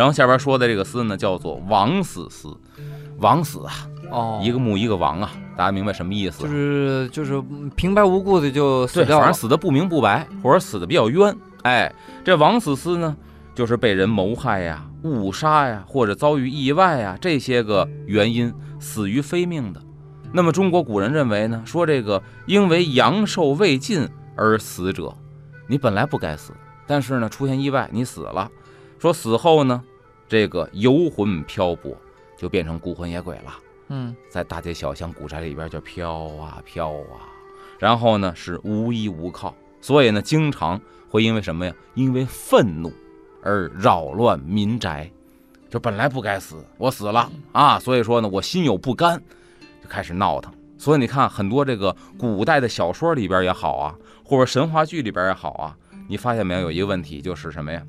然后下边说的这个司呢，叫做枉死司，王死啊，哦，一个木一个王啊，大家明白什么意思？就是就是平白无故的就死，掉了反正，死的不明不白，或者死的比较冤。哎，这枉死司呢，就是被人谋害呀、误杀呀，或者遭遇意外呀这些个原因死于非命的。那么中国古人认为呢，说这个因为阳寿未尽而死者，你本来不该死，但是呢出现意外你死了，说死后呢，这个游魂漂泊，就变成孤魂野鬼了。嗯，在大街小巷、古宅里边就飘啊飘啊，然后呢是无依无靠，所以呢经常会因为什么呀？因为愤怒而扰乱民宅，就本来不该死，我死了啊，所以说呢我心有不甘，就开始闹腾。所以你看很多这个古代的小说里边也好啊，或者神话剧里边也好啊，你发现没有？有一个问题就是什么呀？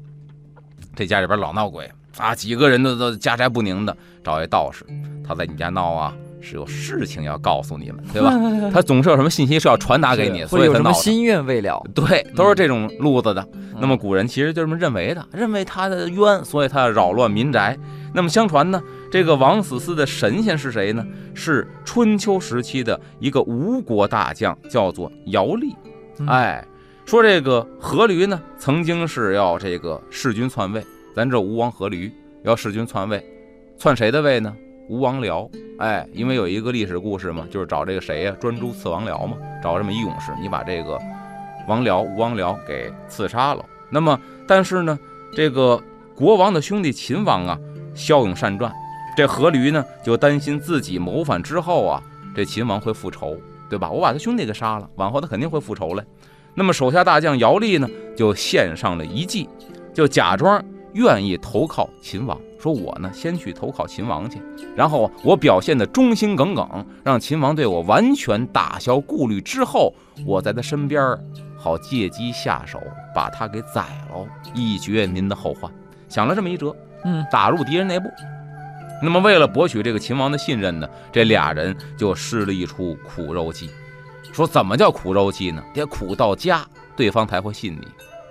这家里边老闹鬼啊，几个人都都家宅不宁的，找一道士，他在你家闹啊，是有事情要告诉你们，对吧？他总是有什么信息是要传达给你，是会有什么所以他闹的。心愿未了？对，都是这种路子的。那么古人其实就这么认为的，认为他的冤，所以他要扰乱民宅。那么相传呢，这个王死司的神仙是谁呢？是春秋时期的一个吴国大将，叫做姚厉。嗯哎，说这个阖闾呢，曾经是要这个弑君篡位，咱这吴王阖闾要弑君篡位，篡谁的位呢？吴王僚。哎，因为有一个历史故事嘛，就是找这个谁呀、专诸刺王僚嘛，找这么一勇士，你把这个王僚吴王僚给刺杀了。那么，但是呢，这个国王的兄弟秦王啊，骁勇善战，这阖闾呢就担心自己谋反之后啊，这秦王会复仇，对吧？我把他兄弟给杀了，往后他肯定会复仇来。那么手下大将姚厉呢，就献上了一计，就假装愿意投靠秦王，说我呢先去投靠秦王去，然后我表现的忠心耿耿，让秦王对我完全打消顾虑之后，我在他身边好借机下手，把他给宰了，以绝您的后患。想了这么一辙，嗯，打入敌人内部。那么为了博取这个秦王的信任呢，这俩人就施了一出苦肉计。说怎么叫苦肉计呢？得苦到家，对方才会信你。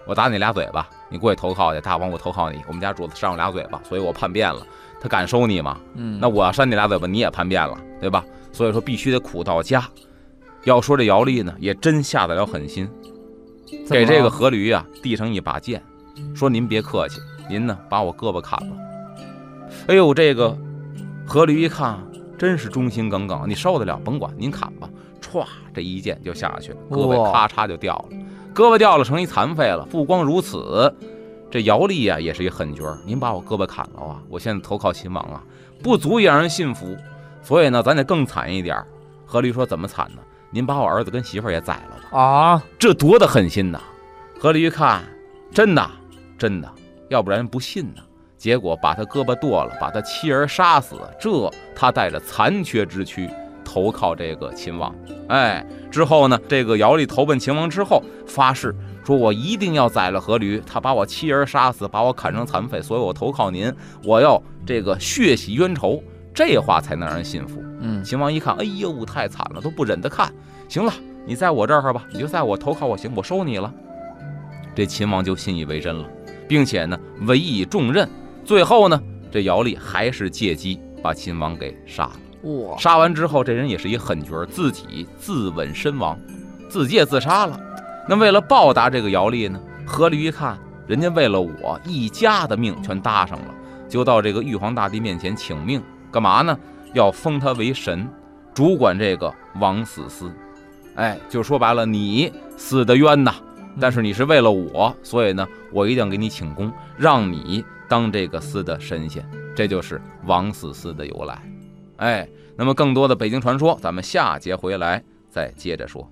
我打你俩嘴巴，你过去投靠去，大王我投靠你，我们家主子扇我俩嘴巴，所以我叛变了，他敢收你吗？嗯，那我要扇你俩嘴巴，你也叛变了，对吧？所以说必须得苦到家。要说这姚丽呢，也真下得了狠心，给这个了阖闾啊递上一把剑，说您别客气，您呢把我胳膊砍了。哎呦，这个阖闾一看，真是忠心耿耿，你受得了，甭管您砍吧。歘，这一剑就下去了，胳膊咔嚓就掉了，胳膊掉了成一残废了。不光如此，这姚厉啊也是一狠角儿，您把我胳膊砍了啊，我现在投靠秦王啊，不足以让人信服，所以呢，咱得更惨一点儿。阖闾说怎么惨呢？您把我儿子跟媳妇儿也宰了吧。啊，这多的狠心呐！阖闾一看，真的，真的，要不然不信呢。结果把他胳膊剁了，把他妻儿杀死，这他带着残缺之躯投靠这个秦王。哎，之后呢，这个姚厉投奔秦王之后，发誓说：“我一定要宰了阖闾，他把我妻儿杀死，把我砍成残废，所以我投靠您，我要这个血洗冤仇。”这话才能让人信服。嗯，秦王一看，哎呦，太惨了，都不忍得看。行了，你在我这儿吧，你就在我投靠我行，我收你了。这秦王就信以为真了，并且呢委以重任。最后呢，这姚厉还是借机把秦王给杀了。哇，杀完之后，这人也是一狠角儿，自己自刎身亡，自己也自杀了。那为了报答这个姚厉呢，阖闾一看人家为了我一家的命全搭上了，就到这个玉皇大帝面前请命，干嘛呢？要封他为神，主管这个王死司。哎，就说白了，你死的冤呐，但是你是为了我，所以呢，我一定要给你请功，让你当这个司的神仙，这就是王死司的由来。哎，那么更多的北京传说，咱们下节回来再接着说。